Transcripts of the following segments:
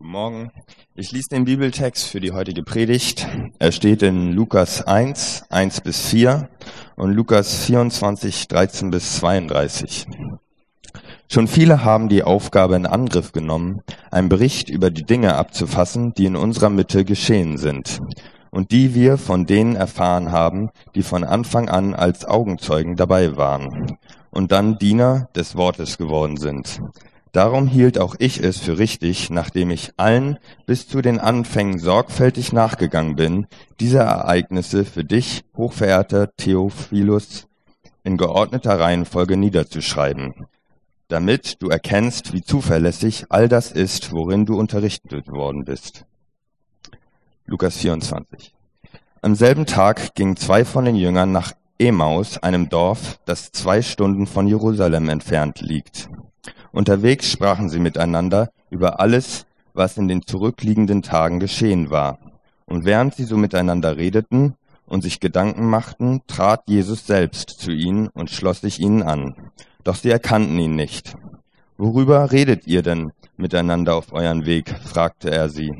Guten Morgen. Ich lese den Bibeltext für die heutige Predigt. Er steht in Lukas 1, 1 bis 4 und Lukas 24, 13 bis 32. Schon viele haben die Aufgabe in Angriff genommen, einen Bericht über die Dinge abzufassen, die in unserer Mitte geschehen sind und die wir von denen erfahren haben, die von Anfang an als Augenzeugen dabei waren und dann Diener des Wortes geworden sind. Darum hielt auch ich es für richtig, nachdem ich allen bis zu den Anfängen sorgfältig nachgegangen bin, diese Ereignisse für dich, hochverehrter Theophilus, in geordneter Reihenfolge niederzuschreiben, damit du erkennst, wie zuverlässig all das ist, worin du unterrichtet worden bist. Lukas 24. Am selben Tag gingen zwei von den Jüngern nach Emaus, einem Dorf, das zwei Stunden von Jerusalem entfernt liegt. Unterwegs sprachen sie miteinander über alles, was in den zurückliegenden Tagen geschehen war. Und während sie so miteinander redeten und sich Gedanken machten, trat Jesus selbst zu ihnen und schloss sich ihnen an. Doch sie erkannten ihn nicht. Worüber redet ihr denn miteinander auf euren Weg? fragte er sie.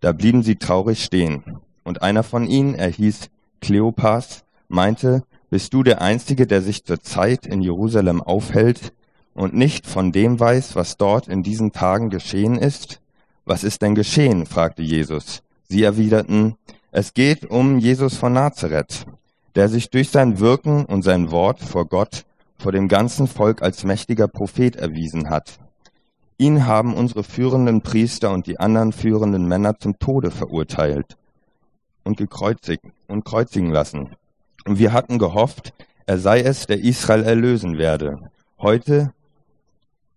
Da blieben sie traurig stehen. Und einer von ihnen, er hieß Kleopas, meinte, bist du der Einzige, der sich zur Zeit in Jerusalem aufhält und nicht von dem weiß, was dort in diesen Tagen geschehen ist? Was ist denn geschehen? fragte Jesus. Sie erwiderten, es geht um Jesus von Nazareth, der sich durch sein Wirken und sein Wort vor Gott, vor dem ganzen Volk als mächtiger Prophet erwiesen hat. Ihn haben unsere führenden Priester und die anderen führenden Männer zum Tode verurteilt und gekreuzigt und kreuzigen lassen. Und wir hatten gehofft, er sei es, der Israel erlösen werde. Heute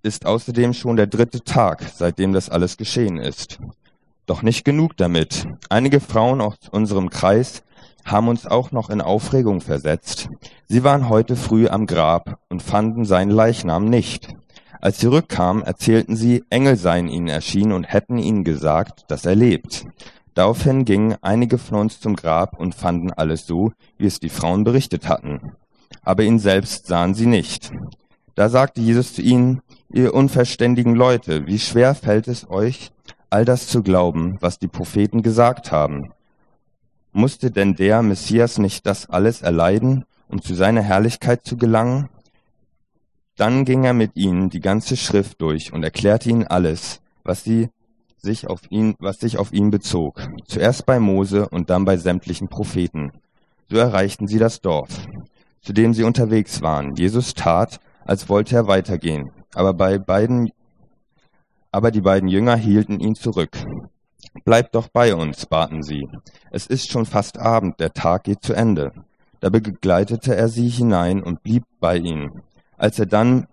ist außerdem schon der dritte Tag, seitdem das alles geschehen ist. Doch nicht genug damit. Einige Frauen aus unserem Kreis haben uns auch noch in Aufregung versetzt. Sie waren heute früh am Grab und fanden seinen Leichnam nicht. Als sie rückkamen, erzählten sie, Engel seien ihnen erschienen und hätten ihnen gesagt, dass er lebt. Daraufhin gingen einige von uns zum Grab und fanden alles so, wie es die Frauen berichtet hatten. Aber ihn selbst sahen sie nicht. Da sagte Jesus zu ihnen, ihr unverständigen Leute, wie schwer fällt es euch, all das zu glauben, was die Propheten gesagt haben? Musste denn der Messias nicht das alles erleiden, um zu seiner Herrlichkeit zu gelangen? Dann ging er mit ihnen die ganze Schrift durch und erklärte ihnen alles, was sie sich auf ihn, was sich auf ihn bezog. Zuerst bei Mose und dann bei sämtlichen Propheten. So erreichten sie das Dorf, zu dem sie unterwegs waren. Jesus tat, als wollte er weitergehen. Aber bei beiden, aber die beiden Jünger hielten ihn zurück. Bleibt doch bei uns, baten sie. Es ist schon fast Abend, der Tag geht zu Ende. Da begleitete er sie hinein und blieb bei ihnen. Als er dann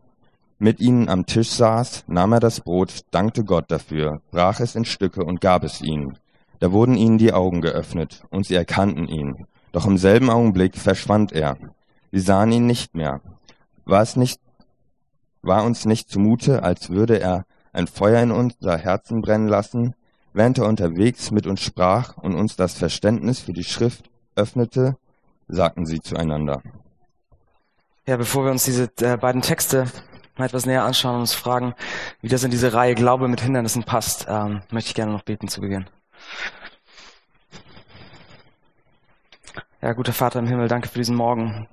mit ihnen am Tisch saß, nahm er das Brot, dankte Gott dafür, brach es in Stücke und gab es ihnen. Da wurden ihnen die Augen geöffnet, und sie erkannten ihn. Doch im selben Augenblick verschwand er. Sie sahen ihn nicht mehr. War es nicht, war uns nicht zumute, als würde er ein Feuer in unser Herzen brennen lassen, während er unterwegs mit uns sprach und uns das Verständnis für die Schrift öffnete, sagten sie zueinander. Ja, bevor wir uns diese äh, beiden Texte mal etwas näher anschauen und uns fragen, wie das in diese Reihe Glaube mit Hindernissen passt, ähm, möchte ich gerne noch beten zu Beginn. Ja, guter Vater im Himmel, danke für diesen Morgen.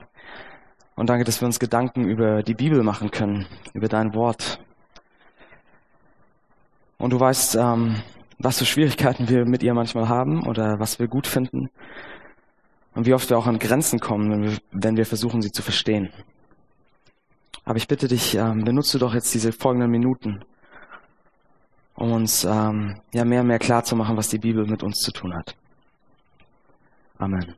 Und danke, dass wir uns Gedanken über die Bibel machen können, über dein Wort. Und du weißt, ähm, was für Schwierigkeiten wir mit ihr manchmal haben oder was wir gut finden. Und wie oft wir auch an Grenzen kommen, wenn wir, wenn wir versuchen, sie zu verstehen. Aber ich bitte dich, ähm, benutze doch jetzt diese folgenden Minuten, um uns ähm, ja mehr und mehr klar zu machen, was die Bibel mit uns zu tun hat. Amen.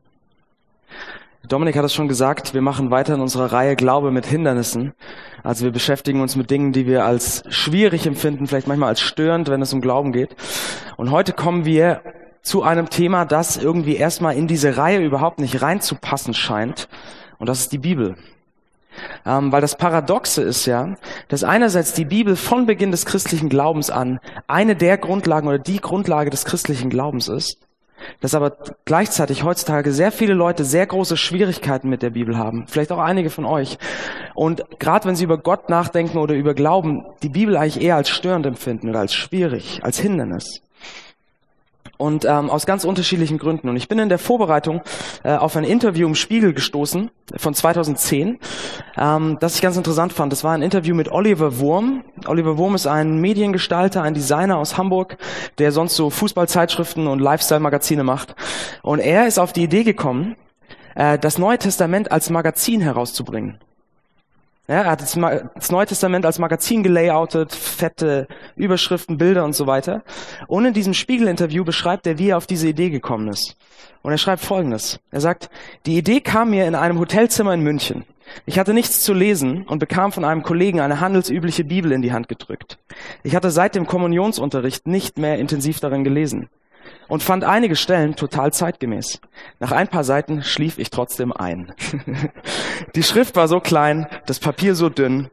Dominik hat es schon gesagt, wir machen weiter in unserer Reihe Glaube mit Hindernissen. Also wir beschäftigen uns mit Dingen, die wir als schwierig empfinden, vielleicht manchmal als störend, wenn es um Glauben geht. Und heute kommen wir zu einem Thema, das irgendwie erstmal in diese Reihe überhaupt nicht reinzupassen scheint. Und das ist die Bibel. Ähm, weil das Paradoxe ist ja, dass einerseits die Bibel von Beginn des christlichen Glaubens an eine der Grundlagen oder die Grundlage des christlichen Glaubens ist dass aber gleichzeitig heutzutage sehr viele Leute sehr große Schwierigkeiten mit der Bibel haben. Vielleicht auch einige von euch. Und gerade wenn sie über Gott nachdenken oder über Glauben, die Bibel eigentlich eher als störend empfinden oder als schwierig, als Hindernis. Und ähm, aus ganz unterschiedlichen Gründen. Und ich bin in der Vorbereitung äh, auf ein Interview im Spiegel gestoßen von 2010, ähm, das ich ganz interessant fand. Das war ein Interview mit Oliver Wurm. Oliver Wurm ist ein Mediengestalter, ein Designer aus Hamburg, der sonst so Fußballzeitschriften und Lifestyle-Magazine macht. Und er ist auf die Idee gekommen, äh, das Neue Testament als Magazin herauszubringen. Ja, er hat das, Neue Testament als Magazin gelayoutet, fette Überschriften, Bilder und so weiter. Und in diesem Spiegel-Interview beschreibt er, wie er auf diese Idee gekommen ist. Und er schreibt Folgendes. Er sagt, die Idee kam mir in einem Hotelzimmer in München. Ich hatte nichts zu lesen und bekam von einem Kollegen eine handelsübliche Bibel in die Hand gedrückt. Ich hatte seit dem Kommunionsunterricht nicht mehr intensiv darin gelesen und fand einige Stellen total zeitgemäß. Nach ein paar Seiten schlief ich trotzdem ein. Die Schrift war so klein, das Papier so dünn.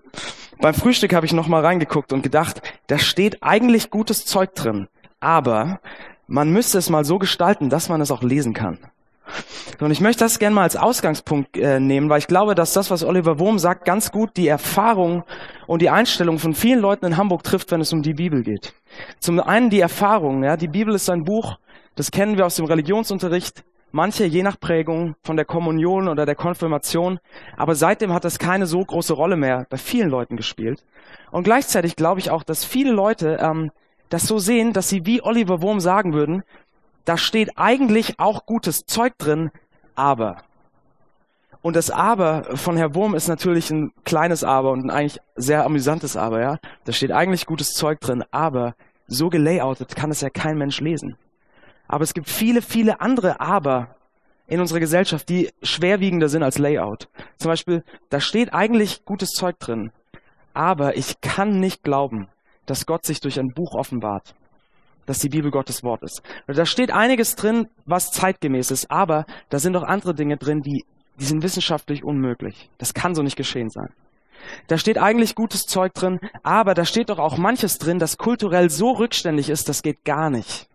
Beim Frühstück habe ich noch mal reingeguckt und gedacht, da steht eigentlich gutes Zeug drin, aber man müsste es mal so gestalten, dass man es auch lesen kann. Und ich möchte das gerne mal als Ausgangspunkt äh, nehmen, weil ich glaube, dass das, was Oliver Wurm sagt, ganz gut die Erfahrung und die Einstellung von vielen Leuten in Hamburg trifft, wenn es um die Bibel geht. Zum einen die Erfahrung, ja, die Bibel ist ein Buch, das kennen wir aus dem Religionsunterricht. Manche je nach Prägung von der Kommunion oder der Konfirmation. Aber seitdem hat das keine so große Rolle mehr bei vielen Leuten gespielt. Und gleichzeitig glaube ich auch, dass viele Leute ähm, das so sehen, dass sie wie Oliver Wurm sagen würden, da steht eigentlich auch gutes Zeug drin, aber. Und das Aber von Herr Wurm ist natürlich ein kleines Aber und ein eigentlich sehr amüsantes Aber, ja. Da steht eigentlich gutes Zeug drin, aber so gelayoutet kann es ja kein Mensch lesen. Aber es gibt viele, viele andere Aber in unserer Gesellschaft, die schwerwiegender sind als Layout. Zum Beispiel, da steht eigentlich gutes Zeug drin, aber ich kann nicht glauben, dass Gott sich durch ein Buch offenbart, dass die Bibel Gottes Wort ist. Da steht einiges drin, was zeitgemäß ist, aber da sind auch andere Dinge drin, die, die sind wissenschaftlich unmöglich. Das kann so nicht geschehen sein. Da steht eigentlich gutes Zeug drin, aber da steht doch auch manches drin, das kulturell so rückständig ist, das geht gar nicht.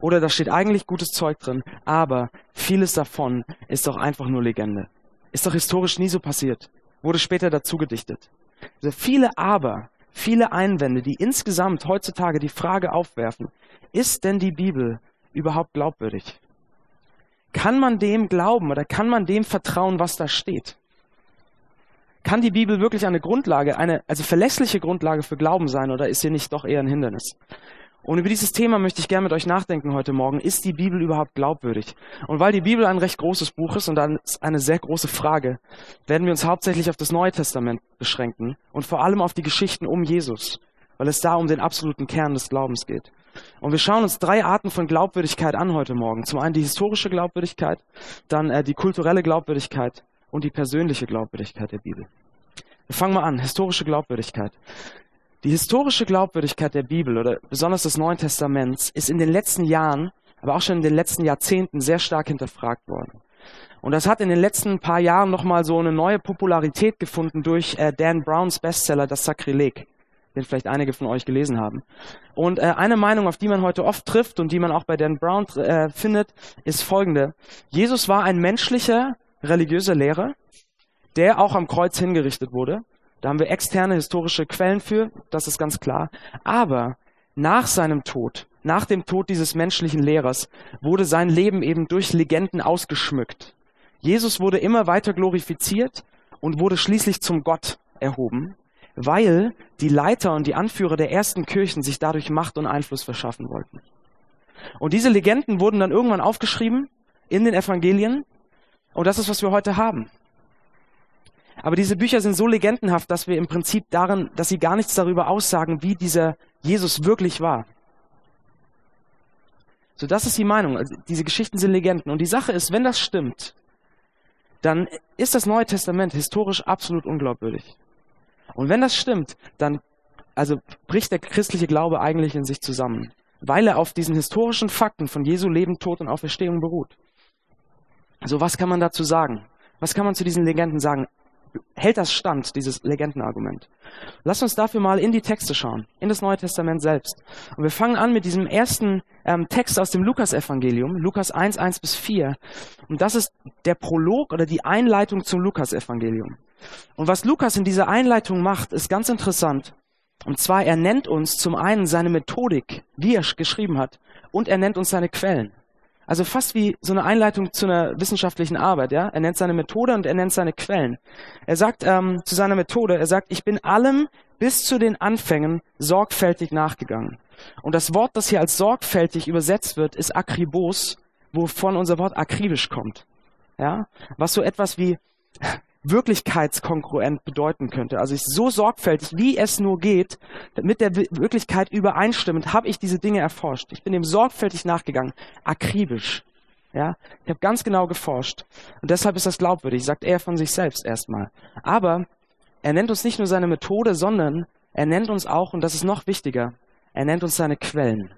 Oder da steht eigentlich gutes Zeug drin, aber vieles davon ist doch einfach nur Legende. Ist doch historisch nie so passiert. Wurde später dazu gedichtet. Also viele Aber, viele Einwände, die insgesamt heutzutage die Frage aufwerfen, ist denn die Bibel überhaupt glaubwürdig? Kann man dem glauben oder kann man dem vertrauen, was da steht? Kann die Bibel wirklich eine Grundlage, eine also verlässliche Grundlage für Glauben sein oder ist sie nicht doch eher ein Hindernis? Und über dieses Thema möchte ich gerne mit euch nachdenken heute Morgen. Ist die Bibel überhaupt glaubwürdig? Und weil die Bibel ein recht großes Buch ist und dann ist eine sehr große Frage, werden wir uns hauptsächlich auf das Neue Testament beschränken und vor allem auf die Geschichten um Jesus, weil es da um den absoluten Kern des Glaubens geht. Und wir schauen uns drei Arten von Glaubwürdigkeit an heute Morgen. Zum einen die historische Glaubwürdigkeit, dann äh, die kulturelle Glaubwürdigkeit und die persönliche Glaubwürdigkeit der Bibel. Wir fangen mal an. Historische Glaubwürdigkeit. Die historische Glaubwürdigkeit der Bibel oder besonders des Neuen Testaments ist in den letzten Jahren, aber auch schon in den letzten Jahrzehnten sehr stark hinterfragt worden. Und das hat in den letzten paar Jahren nochmal so eine neue Popularität gefunden durch äh, Dan Browns Bestseller Das Sakrileg, den vielleicht einige von euch gelesen haben. Und äh, eine Meinung, auf die man heute oft trifft und die man auch bei Dan Brown äh, findet, ist folgende. Jesus war ein menschlicher, religiöser Lehrer, der auch am Kreuz hingerichtet wurde da haben wir externe historische Quellen für, das ist ganz klar. Aber nach seinem Tod, nach dem Tod dieses menschlichen Lehrers, wurde sein Leben eben durch Legenden ausgeschmückt. Jesus wurde immer weiter glorifiziert und wurde schließlich zum Gott erhoben, weil die Leiter und die Anführer der ersten Kirchen sich dadurch Macht und Einfluss verschaffen wollten. Und diese Legenden wurden dann irgendwann aufgeschrieben in den Evangelien. Und das ist, was wir heute haben. Aber diese Bücher sind so legendenhaft, dass wir im Prinzip darin, dass sie gar nichts darüber aussagen, wie dieser Jesus wirklich war. So, das ist die Meinung. Also, diese Geschichten sind Legenden. Und die Sache ist, wenn das stimmt, dann ist das Neue Testament historisch absolut unglaubwürdig. Und wenn das stimmt, dann also bricht der christliche Glaube eigentlich in sich zusammen, weil er auf diesen historischen Fakten von Jesu Leben, Tod und Auferstehung beruht. So, was kann man dazu sagen? Was kann man zu diesen Legenden sagen? hält das stand, dieses Legendenargument. Lass uns dafür mal in die Texte schauen, in das Neue Testament selbst. Und wir fangen an mit diesem ersten ähm, Text aus dem Lukas-Evangelium, Lukas 1, 1 bis 4. Und das ist der Prolog oder die Einleitung zum Lukas-Evangelium. Und was Lukas in dieser Einleitung macht, ist ganz interessant. Und zwar, er nennt uns zum einen seine Methodik, wie er geschrieben hat, und er nennt uns seine Quellen. Also fast wie so eine Einleitung zu einer wissenschaftlichen Arbeit. Ja? Er nennt seine Methode und er nennt seine Quellen. Er sagt ähm, zu seiner Methode, er sagt, ich bin allem bis zu den Anfängen sorgfältig nachgegangen. Und das Wort, das hier als sorgfältig übersetzt wird, ist akribos, wovon unser Wort akribisch kommt. Ja? Was so etwas wie wirklichkeitskongruent bedeuten könnte. Also ich so sorgfältig, wie es nur geht, mit der Wirklichkeit übereinstimmend, habe ich diese Dinge erforscht. Ich bin dem sorgfältig nachgegangen, akribisch. Ja, ich habe ganz genau geforscht und deshalb ist das glaubwürdig, sagt er von sich selbst erstmal. Aber er nennt uns nicht nur seine Methode, sondern er nennt uns auch, und das ist noch wichtiger, er nennt uns seine Quellen.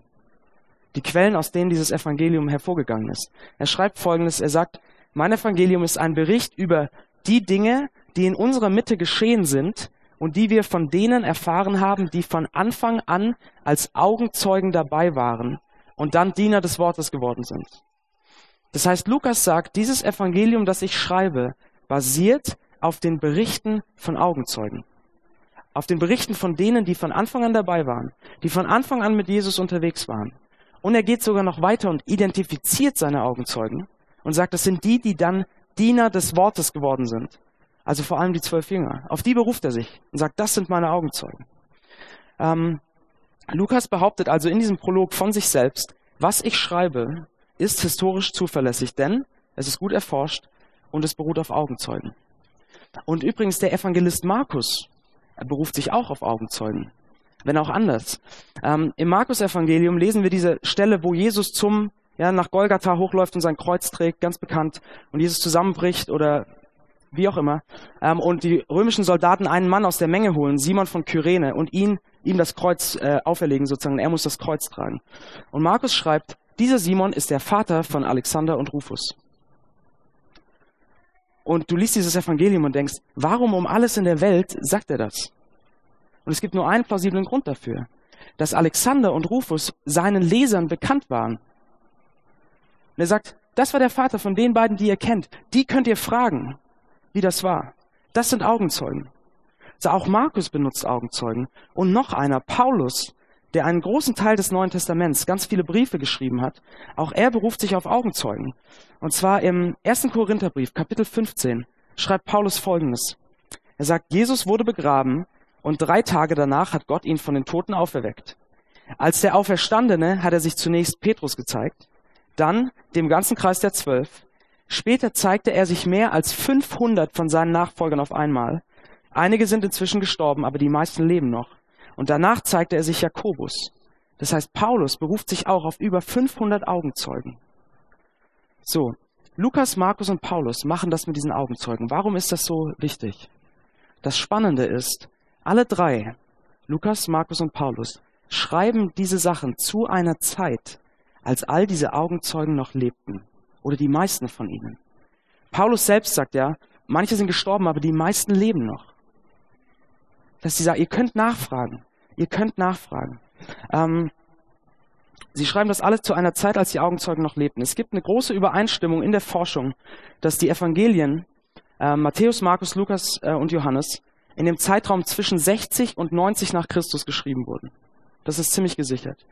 Die Quellen, aus denen dieses Evangelium hervorgegangen ist. Er schreibt folgendes, er sagt, mein Evangelium ist ein Bericht über die Dinge, die in unserer Mitte geschehen sind und die wir von denen erfahren haben, die von Anfang an als Augenzeugen dabei waren und dann Diener des Wortes geworden sind. Das heißt, Lukas sagt, dieses Evangelium, das ich schreibe, basiert auf den Berichten von Augenzeugen. Auf den Berichten von denen, die von Anfang an dabei waren, die von Anfang an mit Jesus unterwegs waren. Und er geht sogar noch weiter und identifiziert seine Augenzeugen und sagt, das sind die, die dann Diener des Wortes geworden sind. Also vor allem die zwölf Jünger. Auf die beruft er sich und sagt, das sind meine Augenzeugen. Ähm, Lukas behauptet also in diesem Prolog von sich selbst, was ich schreibe, ist historisch zuverlässig, denn es ist gut erforscht und es beruht auf Augenzeugen. Und übrigens der Evangelist Markus beruft sich auch auf Augenzeugen, wenn auch anders. Ähm, Im Markus-Evangelium lesen wir diese Stelle, wo Jesus zum ja, nach Golgatha hochläuft und sein Kreuz trägt, ganz bekannt, und Jesus zusammenbricht oder wie auch immer, ähm, und die römischen Soldaten einen Mann aus der Menge holen, Simon von Kyrene, und ihn, ihm das Kreuz äh, auferlegen sozusagen, er muss das Kreuz tragen. Und Markus schreibt, dieser Simon ist der Vater von Alexander und Rufus. Und du liest dieses Evangelium und denkst, warum um alles in der Welt sagt er das? Und es gibt nur einen plausiblen Grund dafür, dass Alexander und Rufus seinen Lesern bekannt waren. Und er sagt, das war der Vater von den beiden, die ihr kennt. Die könnt ihr fragen, wie das war. Das sind Augenzeugen. Also auch Markus benutzt Augenzeugen. Und noch einer, Paulus, der einen großen Teil des Neuen Testaments, ganz viele Briefe geschrieben hat, auch er beruft sich auf Augenzeugen. Und zwar im ersten Korintherbrief, Kapitel 15, schreibt Paulus Folgendes. Er sagt, Jesus wurde begraben und drei Tage danach hat Gott ihn von den Toten auferweckt. Als der Auferstandene hat er sich zunächst Petrus gezeigt, dann dem ganzen Kreis der Zwölf. Später zeigte er sich mehr als 500 von seinen Nachfolgern auf einmal. Einige sind inzwischen gestorben, aber die meisten leben noch. Und danach zeigte er sich Jakobus. Das heißt, Paulus beruft sich auch auf über 500 Augenzeugen. So, Lukas, Markus und Paulus machen das mit diesen Augenzeugen. Warum ist das so wichtig? Das Spannende ist, alle drei, Lukas, Markus und Paulus, schreiben diese Sachen zu einer Zeit, als all diese Augenzeugen noch lebten. Oder die meisten von ihnen. Paulus selbst sagt ja, manche sind gestorben, aber die meisten leben noch. Dass sie sagen, ihr könnt nachfragen. Ihr könnt nachfragen. Ähm, sie schreiben das alles zu einer Zeit, als die Augenzeugen noch lebten. Es gibt eine große Übereinstimmung in der Forschung, dass die Evangelien, äh, Matthäus, Markus, Lukas äh, und Johannes, in dem Zeitraum zwischen 60 und 90 nach Christus geschrieben wurden. Das ist ziemlich gesichert.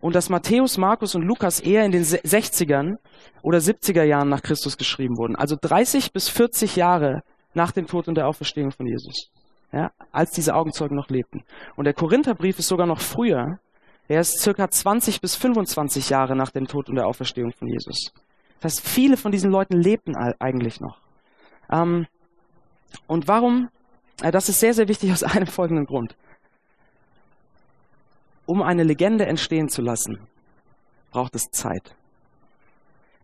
Und dass Matthäus, Markus und Lukas eher in den 60ern oder 70er Jahren nach Christus geschrieben wurden. Also 30 bis 40 Jahre nach dem Tod und der Auferstehung von Jesus. Ja, als diese Augenzeugen noch lebten. Und der Korintherbrief ist sogar noch früher. Er ist circa 20 bis 25 Jahre nach dem Tod und der Auferstehung von Jesus. Das heißt, viele von diesen Leuten lebten eigentlich noch. Ähm, und warum? Äh, das ist sehr, sehr wichtig aus einem folgenden Grund um eine Legende entstehen zu lassen, braucht es Zeit.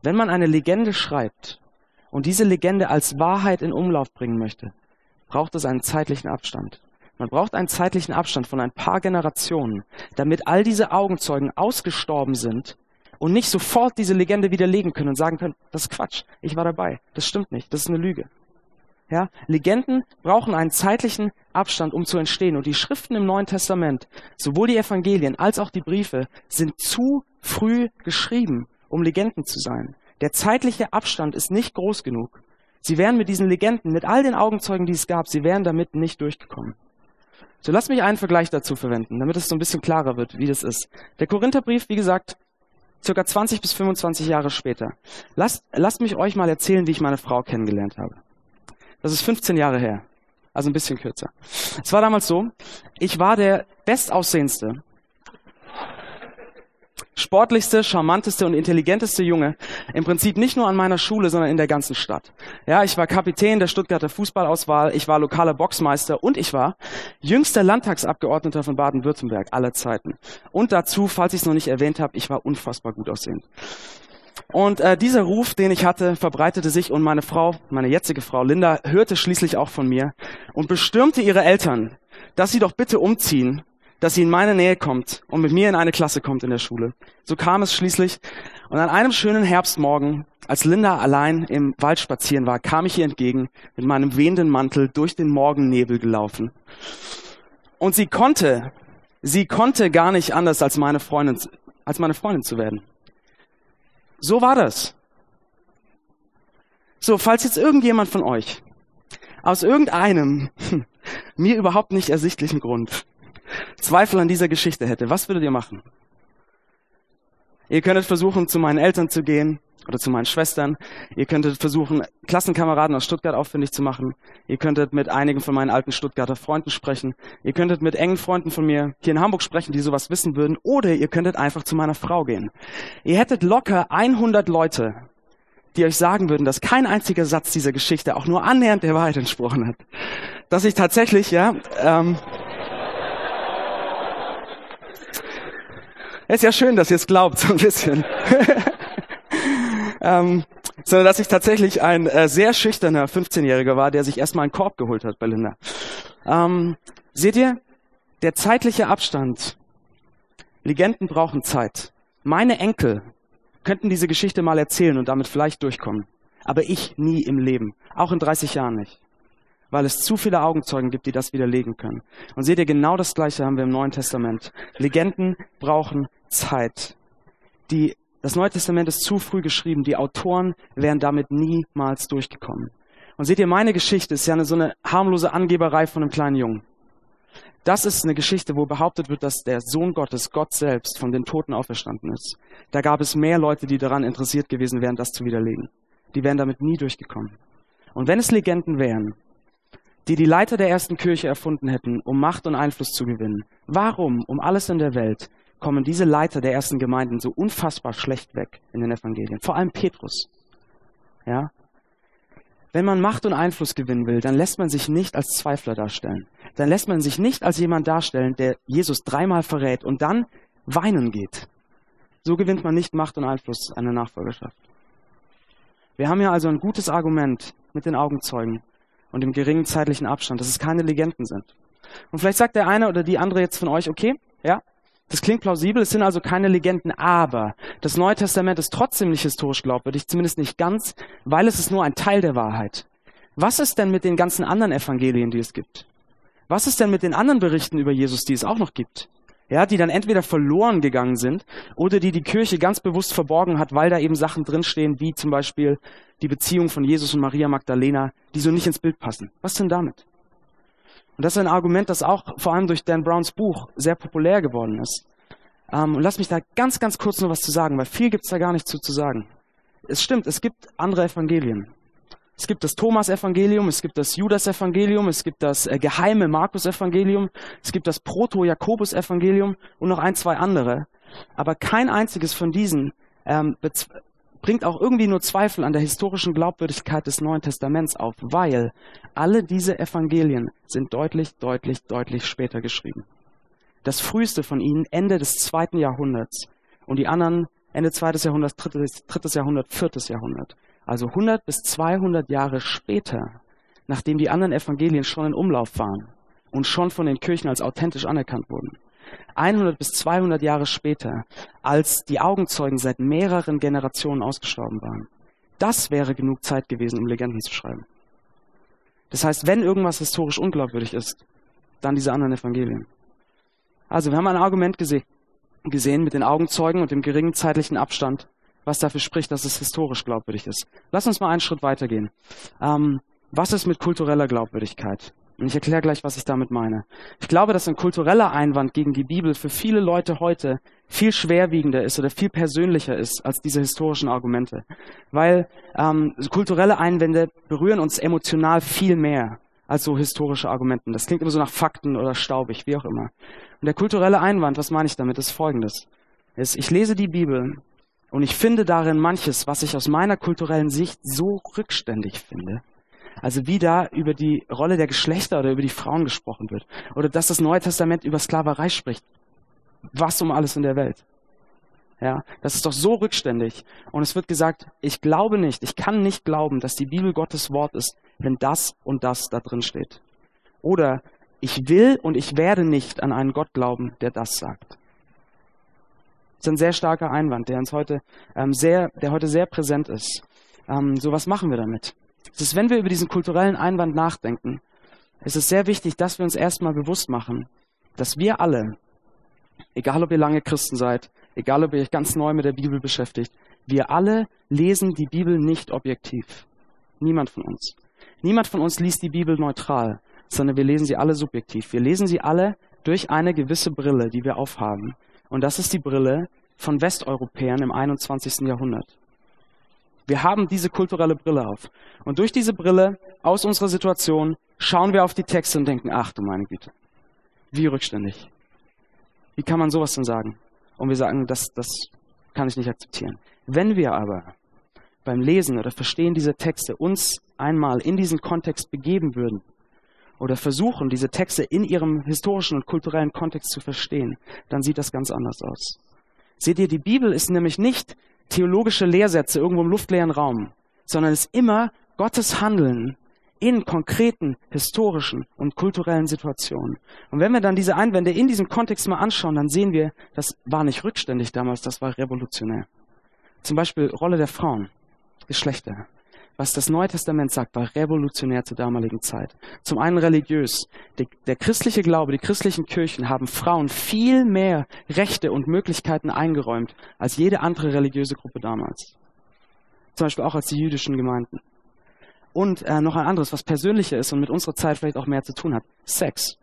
Wenn man eine Legende schreibt und diese Legende als Wahrheit in Umlauf bringen möchte, braucht es einen zeitlichen Abstand. Man braucht einen zeitlichen Abstand von ein paar Generationen, damit all diese Augenzeugen ausgestorben sind und nicht sofort diese Legende widerlegen können und sagen können, das ist Quatsch, ich war dabei, das stimmt nicht, das ist eine Lüge. Ja, Legenden brauchen einen zeitlichen Abstand, um zu entstehen. Und die Schriften im Neuen Testament, sowohl die Evangelien als auch die Briefe, sind zu früh geschrieben, um Legenden zu sein. Der zeitliche Abstand ist nicht groß genug. Sie wären mit diesen Legenden, mit all den Augenzeugen, die es gab, sie wären damit nicht durchgekommen. So, lass mich einen Vergleich dazu verwenden, damit es so ein bisschen klarer wird, wie das ist. Der Korintherbrief, wie gesagt, circa 20 bis 25 Jahre später. Lasst, lasst mich euch mal erzählen, wie ich meine Frau kennengelernt habe. Das ist 15 Jahre her. Also ein bisschen kürzer. Es war damals so, ich war der bestaussehendste, sportlichste, charmanteste und intelligenteste Junge. Im Prinzip nicht nur an meiner Schule, sondern in der ganzen Stadt. Ja, ich war Kapitän der Stuttgarter Fußballauswahl, ich war lokaler Boxmeister und ich war jüngster Landtagsabgeordneter von Baden-Württemberg aller Zeiten. Und dazu, falls ich es noch nicht erwähnt habe, ich war unfassbar gut aussehend. Und äh, dieser Ruf, den ich hatte, verbreitete sich und meine Frau, meine jetzige Frau Linda, hörte schließlich auch von mir und bestürmte ihre Eltern, dass sie doch bitte umziehen, dass sie in meine Nähe kommt und mit mir in eine Klasse kommt in der Schule. So kam es schließlich. Und an einem schönen Herbstmorgen, als Linda allein im Wald spazieren war, kam ich ihr entgegen mit meinem wehenden Mantel durch den Morgennebel gelaufen. Und sie konnte, sie konnte gar nicht anders als meine Freundin, als meine Freundin zu werden. So war das. So, falls jetzt irgendjemand von euch aus irgendeinem mir überhaupt nicht ersichtlichen Grund Zweifel an dieser Geschichte hätte, was würdet ihr machen? Ihr könntet versuchen, zu meinen Eltern zu gehen oder zu meinen Schwestern. Ihr könntet versuchen, Klassenkameraden aus Stuttgart auffindig zu machen. Ihr könntet mit einigen von meinen alten Stuttgarter Freunden sprechen. Ihr könntet mit engen Freunden von mir hier in Hamburg sprechen, die sowas wissen würden. Oder ihr könntet einfach zu meiner Frau gehen. Ihr hättet locker 100 Leute, die euch sagen würden, dass kein einziger Satz dieser Geschichte auch nur annähernd der Wahrheit entsprochen hat. Dass ich tatsächlich, ja, ähm, ist ja schön, dass ihr es glaubt, so ein bisschen. ähm, sondern dass ich tatsächlich ein äh, sehr schüchterner 15-Jähriger war, der sich erstmal einen Korb geholt hat bei Linda. Ähm, seht ihr, der zeitliche Abstand. Legenden brauchen Zeit. Meine Enkel könnten diese Geschichte mal erzählen und damit vielleicht durchkommen. Aber ich nie im Leben. Auch in 30 Jahren nicht. Weil es zu viele Augenzeugen gibt, die das widerlegen können. Und seht ihr, genau das Gleiche haben wir im Neuen Testament. Legenden brauchen Zeit. Die, das Neue Testament ist zu früh geschrieben. Die Autoren wären damit niemals durchgekommen. Und seht ihr, meine Geschichte ist ja eine, so eine harmlose Angeberei von einem kleinen Jungen. Das ist eine Geschichte, wo behauptet wird, dass der Sohn Gottes, Gott selbst, von den Toten auferstanden ist. Da gab es mehr Leute, die daran interessiert gewesen wären, das zu widerlegen. Die wären damit nie durchgekommen. Und wenn es Legenden wären, die die Leiter der ersten Kirche erfunden hätten, um Macht und Einfluss zu gewinnen, warum um alles in der Welt kommen diese Leiter der ersten Gemeinden so unfassbar schlecht weg in den Evangelien. Vor allem Petrus. Ja? Wenn man Macht und Einfluss gewinnen will, dann lässt man sich nicht als Zweifler darstellen. Dann lässt man sich nicht als jemand darstellen, der Jesus dreimal verrät und dann weinen geht. So gewinnt man nicht Macht und Einfluss an der Nachfolgerschaft. Wir haben ja also ein gutes Argument mit den Augenzeugen und dem geringen zeitlichen Abstand, dass es keine Legenden sind. Und vielleicht sagt der eine oder die andere jetzt von euch, okay, ja, das klingt plausibel, es sind also keine Legenden, aber das Neue Testament ist trotzdem nicht historisch glaubwürdig, zumindest nicht ganz, weil es ist nur ein Teil der Wahrheit. Was ist denn mit den ganzen anderen Evangelien, die es gibt? Was ist denn mit den anderen Berichten über Jesus, die es auch noch gibt? Ja, die dann entweder verloren gegangen sind oder die die Kirche ganz bewusst verborgen hat, weil da eben Sachen drinstehen, wie zum Beispiel die Beziehung von Jesus und Maria Magdalena, die so nicht ins Bild passen. Was denn damit? Und das ist ein Argument, das auch vor allem durch Dan Browns Buch sehr populär geworden ist. Ähm, und lass mich da ganz, ganz kurz noch was zu sagen, weil viel gibt's da gar nicht zu, zu sagen. Es stimmt, es gibt andere Evangelien. Es gibt das Thomas-Evangelium, es gibt das Judas-Evangelium, es gibt das äh, geheime Markus-Evangelium, es gibt das Proto-Jakobus-Evangelium und noch ein, zwei andere. Aber kein einziges von diesen ähm, bringt auch irgendwie nur Zweifel an der historischen Glaubwürdigkeit des Neuen Testaments auf, weil alle diese Evangelien sind deutlich, deutlich, deutlich später geschrieben. Das früheste von ihnen Ende des zweiten Jahrhunderts und die anderen Ende zweites Jahrhundert, drittes, drittes Jahrhundert, viertes Jahrhundert. Also 100 bis 200 Jahre später, nachdem die anderen Evangelien schon in Umlauf waren und schon von den Kirchen als authentisch anerkannt wurden. 100 bis 200 Jahre später, als die Augenzeugen seit mehreren Generationen ausgestorben waren. Das wäre genug Zeit gewesen, um Legenden zu schreiben. Das heißt, wenn irgendwas historisch unglaubwürdig ist, dann diese anderen Evangelien. Also wir haben ein Argument gese gesehen mit den Augenzeugen und dem geringen zeitlichen Abstand, was dafür spricht, dass es historisch glaubwürdig ist. Lass uns mal einen Schritt weitergehen. Ähm, was ist mit kultureller Glaubwürdigkeit? Und ich erkläre gleich, was ich damit meine. Ich glaube, dass ein kultureller Einwand gegen die Bibel für viele Leute heute viel schwerwiegender ist oder viel persönlicher ist als diese historischen Argumente. Weil ähm, kulturelle Einwände berühren uns emotional viel mehr als so historische Argumenten. Das klingt immer so nach Fakten oder staubig, wie auch immer. Und der kulturelle Einwand, was meine ich damit, ist folgendes. Ist, ich lese die Bibel und ich finde darin manches, was ich aus meiner kulturellen Sicht so rückständig finde. Also wie da über die Rolle der Geschlechter oder über die Frauen gesprochen wird. Oder dass das Neue Testament über Sklaverei spricht. Was um alles in der Welt. Ja, das ist doch so rückständig. Und es wird gesagt, ich glaube nicht, ich kann nicht glauben, dass die Bibel Gottes Wort ist, wenn das und das da drin steht. Oder ich will und ich werde nicht an einen Gott glauben, der das sagt. Das ist ein sehr starker Einwand, der uns heute ähm, sehr, der heute sehr präsent ist. Ähm, so was machen wir damit? Es ist, wenn wir über diesen kulturellen Einwand nachdenken, ist es sehr wichtig, dass wir uns erstmal bewusst machen, dass wir alle, egal ob ihr lange Christen seid, egal ob ihr euch ganz neu mit der Bibel beschäftigt, wir alle lesen die Bibel nicht objektiv. Niemand von uns. Niemand von uns liest die Bibel neutral, sondern wir lesen sie alle subjektiv. Wir lesen sie alle durch eine gewisse Brille, die wir aufhaben. Und das ist die Brille von Westeuropäern im 21. Jahrhundert. Wir haben diese kulturelle Brille auf. Und durch diese Brille aus unserer Situation schauen wir auf die Texte und denken, ach du meine Güte, wie rückständig. Wie kann man sowas denn sagen? Und wir sagen, das, das kann ich nicht akzeptieren. Wenn wir aber beim Lesen oder Verstehen dieser Texte uns einmal in diesen Kontext begeben würden oder versuchen, diese Texte in ihrem historischen und kulturellen Kontext zu verstehen, dann sieht das ganz anders aus. Seht ihr, die Bibel ist nämlich nicht theologische Lehrsätze irgendwo im luftleeren Raum, sondern es ist immer Gottes Handeln in konkreten historischen und kulturellen Situationen. Und wenn wir dann diese Einwände in diesem Kontext mal anschauen, dann sehen wir, das war nicht rückständig damals, das war revolutionär. Zum Beispiel Rolle der Frauen, Geschlechter was das Neue Testament sagt, war revolutionär zur damaligen Zeit. Zum einen religiös. Der, der, christliche Glaube, die christlichen Kirchen haben Frauen viel mehr Rechte und Möglichkeiten eingeräumt als jede andere religiöse Gruppe damals. Zum Beispiel auch als die jüdischen Gemeinden. Und äh, noch ein anderes, was persönlicher ist und mit unserer Zeit vielleicht auch mehr zu tun hat. Sex.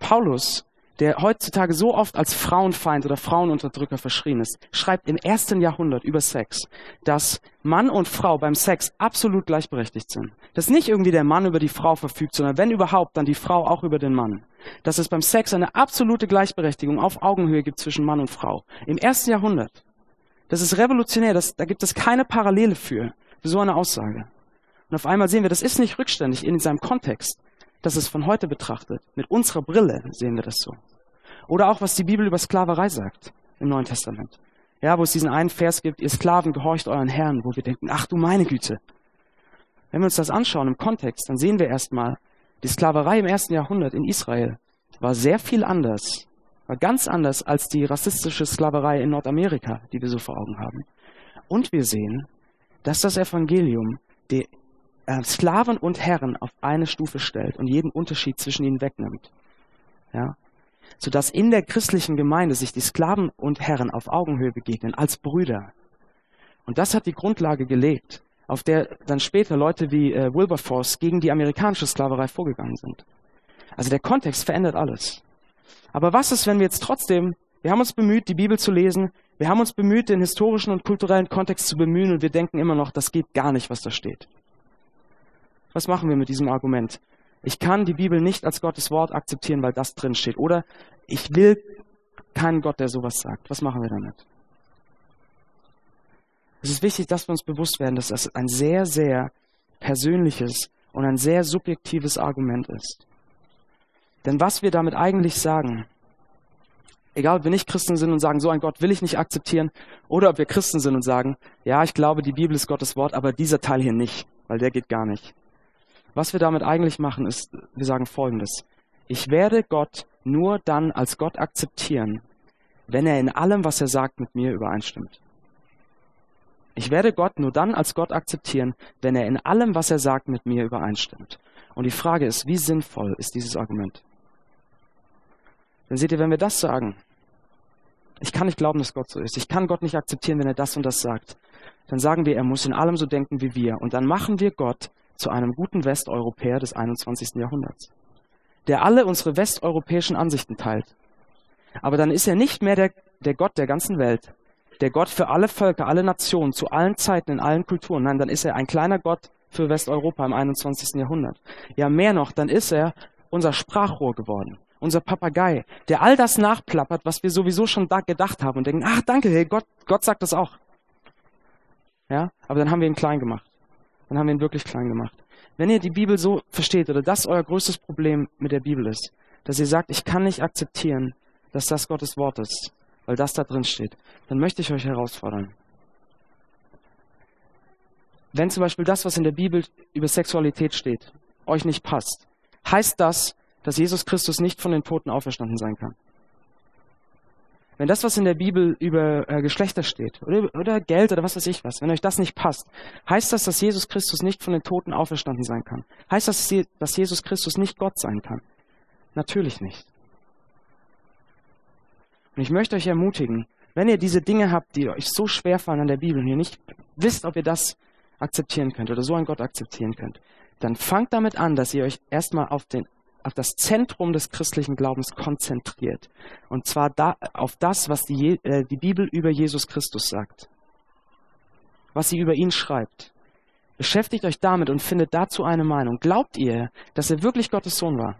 Paulus der heutzutage so oft als Frauenfeind oder Frauenunterdrücker verschrien ist, schreibt im ersten Jahrhundert über Sex, dass Mann und Frau beim Sex absolut gleichberechtigt sind. Dass nicht irgendwie der Mann über die Frau verfügt, sondern wenn überhaupt, dann die Frau auch über den Mann. Dass es beim Sex eine absolute Gleichberechtigung auf Augenhöhe gibt zwischen Mann und Frau. Im ersten Jahrhundert. Das ist revolutionär, das, da gibt es keine Parallele für, für so eine Aussage. Und auf einmal sehen wir, das ist nicht rückständig in seinem Kontext das ist von heute betrachtet. Mit unserer Brille sehen wir das so. Oder auch, was die Bibel über Sklaverei sagt im Neuen Testament. Ja, wo es diesen einen Vers gibt, ihr Sklaven gehorcht euren Herrn, wo wir denken, ach du meine Güte. Wenn wir uns das anschauen im Kontext, dann sehen wir erstmal, die Sklaverei im ersten Jahrhundert in Israel war sehr viel anders, war ganz anders als die rassistische Sklaverei in Nordamerika, die wir so vor Augen haben. Und wir sehen, dass das Evangelium die äh, Sklaven und Herren auf eine Stufe stellt und jeden Unterschied zwischen ihnen wegnimmt. Ja? Sodass in der christlichen Gemeinde sich die Sklaven und Herren auf Augenhöhe begegnen, als Brüder. Und das hat die Grundlage gelegt, auf der dann später Leute wie äh, Wilberforce gegen die amerikanische Sklaverei vorgegangen sind. Also der Kontext verändert alles. Aber was ist, wenn wir jetzt trotzdem, wir haben uns bemüht, die Bibel zu lesen, wir haben uns bemüht, den historischen und kulturellen Kontext zu bemühen und wir denken immer noch, das geht gar nicht, was da steht. Was machen wir mit diesem Argument? Ich kann die Bibel nicht als Gottes Wort akzeptieren, weil das drin steht. Oder ich will keinen Gott, der sowas sagt. Was machen wir damit? Es ist wichtig, dass wir uns bewusst werden, dass das ein sehr, sehr persönliches und ein sehr subjektives Argument ist. Denn was wir damit eigentlich sagen, egal ob wir nicht Christen sind und sagen, so ein Gott will ich nicht akzeptieren, oder ob wir Christen sind und sagen, ja, ich glaube, die Bibel ist Gottes Wort, aber dieser Teil hier nicht, weil der geht gar nicht. Was wir damit eigentlich machen, ist, wir sagen Folgendes. Ich werde Gott nur dann als Gott akzeptieren, wenn er in allem, was er sagt, mit mir übereinstimmt. Ich werde Gott nur dann als Gott akzeptieren, wenn er in allem, was er sagt, mit mir übereinstimmt. Und die Frage ist, wie sinnvoll ist dieses Argument? Dann seht ihr, wenn wir das sagen, ich kann nicht glauben, dass Gott so ist. Ich kann Gott nicht akzeptieren, wenn er das und das sagt. Dann sagen wir, er muss in allem so denken wie wir. Und dann machen wir Gott zu einem guten Westeuropäer des 21. Jahrhunderts, der alle unsere westeuropäischen Ansichten teilt. Aber dann ist er nicht mehr der, der Gott der ganzen Welt, der Gott für alle Völker, alle Nationen, zu allen Zeiten, in allen Kulturen. Nein, dann ist er ein kleiner Gott für Westeuropa im 21. Jahrhundert. Ja, mehr noch, dann ist er unser Sprachrohr geworden, unser Papagei, der all das nachplappert, was wir sowieso schon da gedacht haben und denken, ach danke, hey, Gott, Gott sagt das auch. Ja, aber dann haben wir ihn klein gemacht. Dann haben wir ihn wirklich klein gemacht. Wenn ihr die Bibel so versteht oder das euer größtes Problem mit der Bibel ist, dass ihr sagt, ich kann nicht akzeptieren, dass das Gottes Wort ist, weil das da drin steht, dann möchte ich euch herausfordern. Wenn zum Beispiel das, was in der Bibel über Sexualität steht, euch nicht passt, heißt das, dass Jesus Christus nicht von den Toten auferstanden sein kann. Wenn das, was in der Bibel über äh, Geschlechter steht, oder, oder Geld oder was weiß ich was, wenn euch das nicht passt, heißt das, dass Jesus Christus nicht von den Toten auferstanden sein kann? Heißt das, dass Jesus Christus nicht Gott sein kann? Natürlich nicht. Und ich möchte euch ermutigen, wenn ihr diese Dinge habt, die euch so schwer fallen an der Bibel und ihr nicht wisst, ob ihr das akzeptieren könnt oder so einen Gott akzeptieren könnt, dann fangt damit an, dass ihr euch erstmal auf, den, auf das Zentrum des christlichen Glaubens konzentriert. Und zwar da, auf das, was die, äh, die Bibel über Jesus Christus sagt. Was sie über ihn schreibt. Beschäftigt euch damit und findet dazu eine Meinung. Glaubt ihr, dass er wirklich Gottes Sohn war?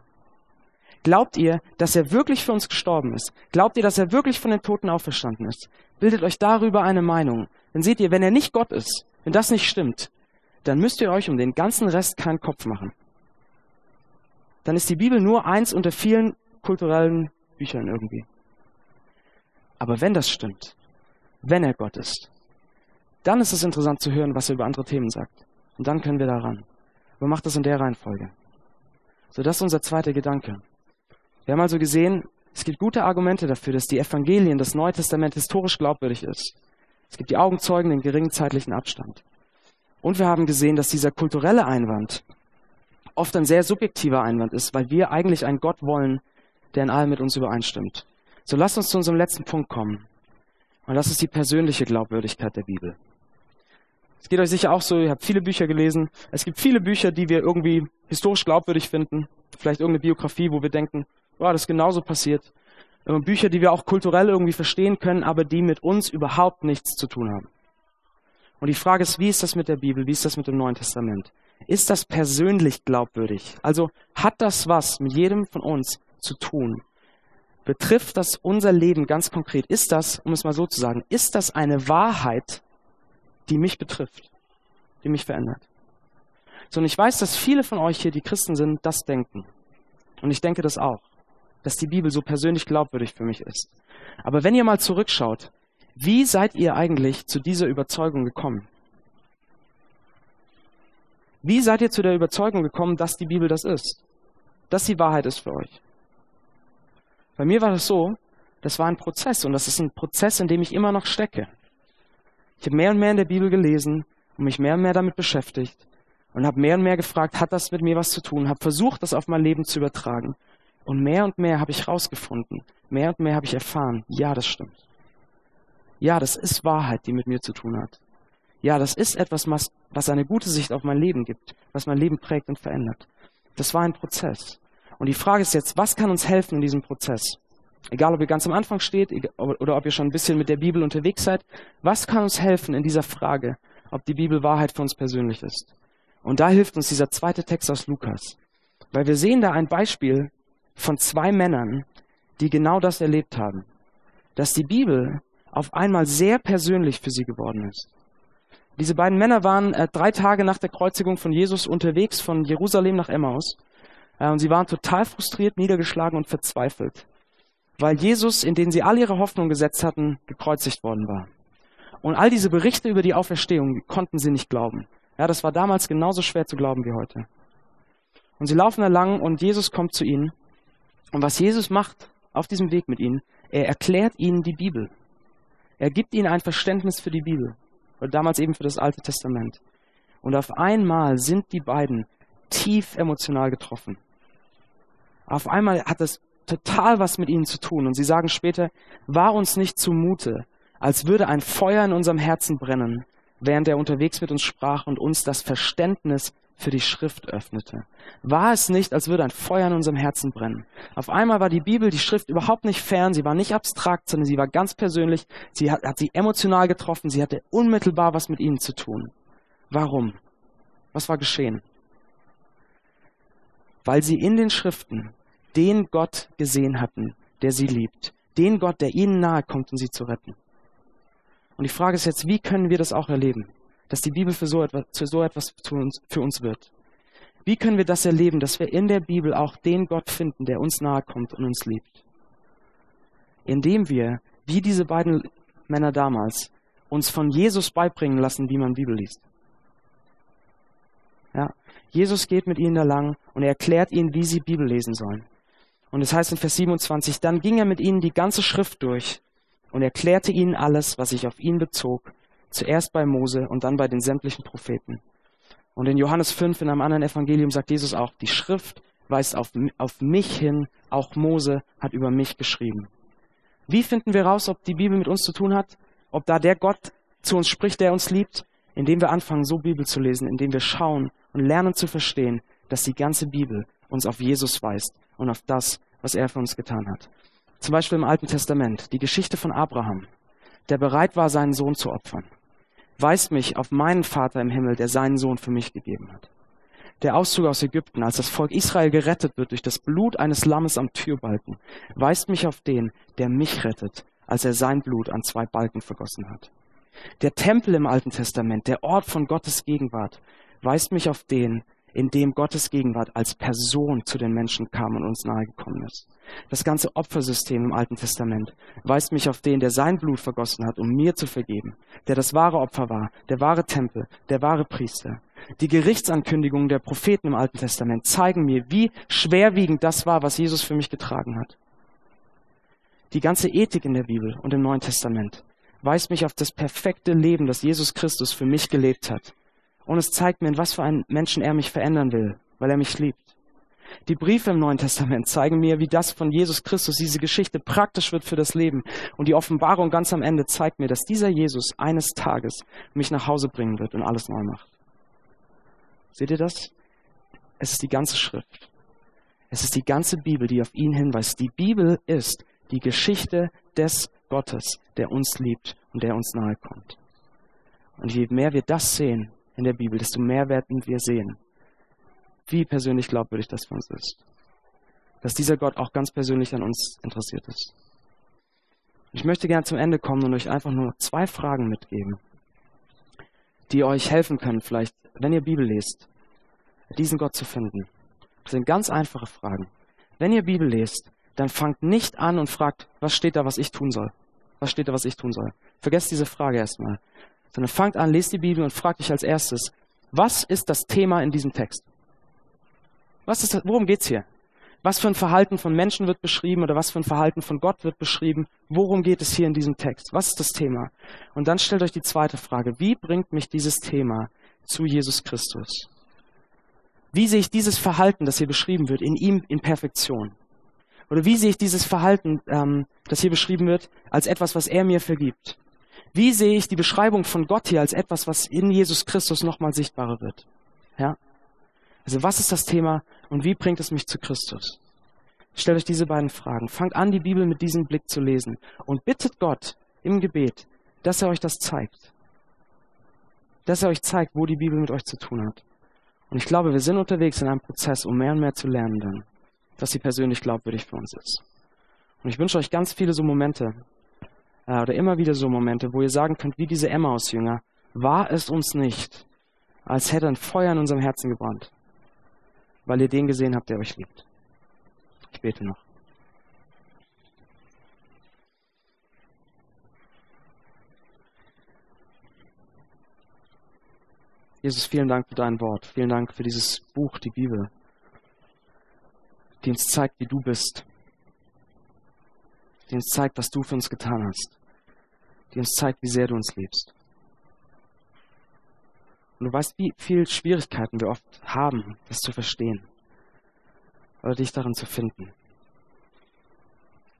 Glaubt ihr, dass er wirklich für uns gestorben ist? Glaubt ihr, dass er wirklich von den Toten auferstanden ist? Bildet euch darüber eine Meinung. Dann seht ihr, wenn er nicht Gott ist, wenn das nicht stimmt, dann müsst ihr euch um den ganzen Rest keinen Kopf machen. Dann ist die Bibel nur eins unter vielen kulturellen Büchern irgendwie. Aber wenn das stimmt, wenn er Gott ist, dann ist es interessant zu hören, was er über andere Themen sagt. Und dann können wir daran. Aber macht das in der Reihenfolge. So, das ist unser zweiter Gedanke. Wir haben also gesehen, es gibt gute Argumente dafür, dass die Evangelien, das Neue Testament historisch glaubwürdig ist. Es gibt die Augenzeugen, den geringen zeitlichen Abstand. Und wir haben gesehen, dass dieser kulturelle Einwand oft ein sehr subjektiver Einwand ist, weil wir eigentlich einen Gott wollen, der in allem mit uns übereinstimmt. So lasst uns zu unserem letzten Punkt kommen. Und das ist die persönliche Glaubwürdigkeit der Bibel. Es geht euch sicher auch so, ihr habt viele Bücher gelesen. Es gibt viele Bücher, die wir irgendwie historisch glaubwürdig finden. Vielleicht irgendeine Biografie, wo wir denken, oh, das ist genauso passiert. Bücher, die wir auch kulturell irgendwie verstehen können, aber die mit uns überhaupt nichts zu tun haben. Und die Frage ist, wie ist das mit der Bibel? Wie ist das mit dem Neuen Testament? Ist das persönlich glaubwürdig? Also hat das was mit jedem von uns zu tun? Betrifft das unser Leben ganz konkret? Ist das, um es mal so zu sagen, ist das eine Wahrheit, die mich betrifft, die mich verändert? So, und ich weiß, dass viele von euch hier, die Christen sind, das denken. Und ich denke das auch, dass die Bibel so persönlich glaubwürdig für mich ist. Aber wenn ihr mal zurückschaut, wie seid ihr eigentlich zu dieser Überzeugung gekommen? Wie seid ihr zu der Überzeugung gekommen, dass die Bibel das ist? Dass die Wahrheit ist für euch? Bei mir war das so, das war ein Prozess und das ist ein Prozess, in dem ich immer noch stecke. Ich habe mehr und mehr in der Bibel gelesen und mich mehr und mehr damit beschäftigt und habe mehr und mehr gefragt, hat das mit mir was zu tun? Habe versucht, das auf mein Leben zu übertragen. Und mehr und mehr habe ich herausgefunden, mehr und mehr habe ich erfahren, ja, das stimmt. Ja, das ist Wahrheit, die mit mir zu tun hat. Ja, das ist etwas, was eine gute Sicht auf mein Leben gibt, was mein Leben prägt und verändert. Das war ein Prozess. Und die Frage ist jetzt, was kann uns helfen in diesem Prozess? Egal, ob ihr ganz am Anfang steht oder ob ihr schon ein bisschen mit der Bibel unterwegs seid, was kann uns helfen in dieser Frage, ob die Bibel Wahrheit für uns persönlich ist? Und da hilft uns dieser zweite Text aus Lukas. Weil wir sehen da ein Beispiel von zwei Männern, die genau das erlebt haben. Dass die Bibel auf einmal sehr persönlich für sie geworden ist. Diese beiden Männer waren äh, drei Tage nach der Kreuzigung von Jesus unterwegs von Jerusalem nach Emmaus. Äh, und sie waren total frustriert, niedergeschlagen und verzweifelt, weil Jesus, in den sie all ihre Hoffnung gesetzt hatten, gekreuzigt worden war. Und all diese Berichte über die Auferstehung konnten sie nicht glauben. Ja, das war damals genauso schwer zu glauben wie heute. Und sie laufen da und Jesus kommt zu ihnen. Und was Jesus macht auf diesem Weg mit ihnen, er erklärt ihnen die Bibel. Er gibt ihnen ein Verständnis für die Bibel. Oder damals eben für das Alte Testament. Und auf einmal sind die beiden tief emotional getroffen. Auf einmal hat es total was mit ihnen zu tun. Und sie sagen später, war uns nicht zumute, als würde ein Feuer in unserem Herzen brennen, während er unterwegs mit uns sprach und uns das Verständnis für die Schrift öffnete. War es nicht, als würde ein Feuer in unserem Herzen brennen. Auf einmal war die Bibel, die Schrift überhaupt nicht fern, sie war nicht abstrakt, sondern sie war ganz persönlich, sie hat, hat sie emotional getroffen, sie hatte unmittelbar was mit ihnen zu tun. Warum? Was war geschehen? Weil sie in den Schriften den Gott gesehen hatten, der sie liebt, den Gott, der ihnen nahe kommt, um sie zu retten. Und die Frage ist jetzt, wie können wir das auch erleben? Dass die Bibel für so etwas, für so etwas für uns, für uns wird. Wie können wir das erleben, dass wir in der Bibel auch den Gott finden, der uns nahe kommt und uns liebt? Indem wir, wie diese beiden Männer damals, uns von Jesus beibringen lassen, wie man Bibel liest. Ja, Jesus geht mit ihnen da lang und er erklärt ihnen, wie sie Bibel lesen sollen. Und es heißt in Vers 27, dann ging er mit ihnen die ganze Schrift durch und erklärte ihnen alles, was sich auf ihn bezog Zuerst bei Mose und dann bei den sämtlichen Propheten. Und in Johannes 5 in einem anderen Evangelium sagt Jesus auch, die Schrift weist auf, auf mich hin, auch Mose hat über mich geschrieben. Wie finden wir raus, ob die Bibel mit uns zu tun hat? Ob da der Gott zu uns spricht, der uns liebt? Indem wir anfangen, so Bibel zu lesen, indem wir schauen und lernen zu verstehen, dass die ganze Bibel uns auf Jesus weist und auf das, was er für uns getan hat. Zum Beispiel im Alten Testament, die Geschichte von Abraham, der bereit war, seinen Sohn zu opfern weist mich auf meinen Vater im Himmel, der seinen Sohn für mich gegeben hat. Der Auszug aus Ägypten, als das Volk Israel gerettet wird durch das Blut eines Lammes am Türbalken, weist mich auf den, der mich rettet, als er sein Blut an zwei Balken vergossen hat. Der Tempel im Alten Testament, der Ort von Gottes Gegenwart, weist mich auf den, in dem Gottes Gegenwart als Person zu den Menschen kam und uns nahegekommen ist. Das ganze Opfersystem im Alten Testament weist mich auf den, der sein Blut vergossen hat, um mir zu vergeben, der das wahre Opfer war, der wahre Tempel, der wahre Priester. Die Gerichtsankündigungen der Propheten im Alten Testament zeigen mir, wie schwerwiegend das war, was Jesus für mich getragen hat. Die ganze Ethik in der Bibel und im Neuen Testament weist mich auf das perfekte Leben, das Jesus Christus für mich gelebt hat. Und es zeigt mir, in was für einen Menschen er mich verändern will, weil er mich liebt. Die Briefe im Neuen Testament zeigen mir, wie das von Jesus Christus, diese Geschichte praktisch wird für das Leben. Und die Offenbarung ganz am Ende zeigt mir, dass dieser Jesus eines Tages mich nach Hause bringen wird und alles neu macht. Seht ihr das? Es ist die ganze Schrift. Es ist die ganze Bibel, die auf ihn hinweist. Die Bibel ist die Geschichte des Gottes, der uns liebt und der uns nahe kommt. Und je mehr wir das sehen in der Bibel, desto mehr werden wir sehen, wie persönlich glaubwürdig das für uns ist. Dass dieser Gott auch ganz persönlich an uns interessiert ist. Ich möchte gerne zum Ende kommen und euch einfach nur zwei Fragen mitgeben, die euch helfen können, vielleicht, wenn ihr Bibel lest, diesen Gott zu finden. Das sind ganz einfache Fragen. Wenn ihr Bibel lest, dann fangt nicht an und fragt, was steht da, was ich tun soll? Was steht da, was ich tun soll? Vergesst diese Frage erstmal. Sondern fangt an, lest die Bibel und fragt euch als erstes, was ist das Thema in diesem Text? Was ist das, worum geht's hier? Was für ein Verhalten von Menschen wird beschrieben oder was für ein Verhalten von Gott wird beschrieben? Worum geht es hier in diesem Text? Was ist das Thema? Und dann stellt euch die zweite Frage. Wie bringt mich dieses Thema zu Jesus Christus? Wie sehe ich dieses Verhalten, das hier beschrieben wird, in ihm in Perfektion? Oder wie sehe ich dieses Verhalten, ähm, das hier beschrieben wird, als etwas, was er mir vergibt? Wie sehe ich die Beschreibung von Gott hier als etwas, was in Jesus Christus nochmal sichtbarer wird? Ja? Also was ist das Thema und wie bringt es mich zu Christus? Stellt euch diese beiden Fragen. Fangt an, die Bibel mit diesem Blick zu lesen und bittet Gott im Gebet, dass er euch das zeigt. Dass er euch zeigt, wo die Bibel mit euch zu tun hat. Und ich glaube, wir sind unterwegs in einem Prozess, um mehr und mehr zu lernen dann, dass sie persönlich glaubwürdig für uns ist. Und ich wünsche euch ganz viele so Momente, äh, oder immer wieder so Momente, wo ihr sagen könnt, wie diese Emmaus-Jünger, war es uns nicht, als hätte ein Feuer in unserem Herzen gebrannt weil ihr den gesehen habt, der euch liebt. Ich bete noch. Jesus, vielen Dank für dein Wort. Vielen Dank für dieses Buch, die Bibel, die uns zeigt, wie du bist. Die uns zeigt, was du für uns getan hast. Die uns zeigt, wie sehr du uns liebst. Und du weißt, wie viel Schwierigkeiten wir oft haben, das zu verstehen oder dich darin zu finden.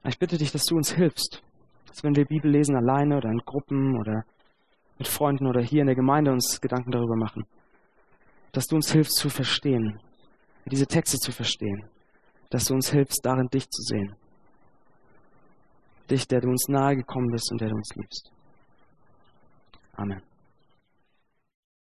Ich bitte dich, dass du uns hilfst, dass wenn wir Bibel lesen alleine oder in Gruppen oder mit Freunden oder hier in der Gemeinde uns Gedanken darüber machen, dass du uns hilfst zu verstehen, diese Texte zu verstehen, dass du uns hilfst, darin dich zu sehen. Dich, der du uns nahe gekommen bist und der du uns liebst. Amen.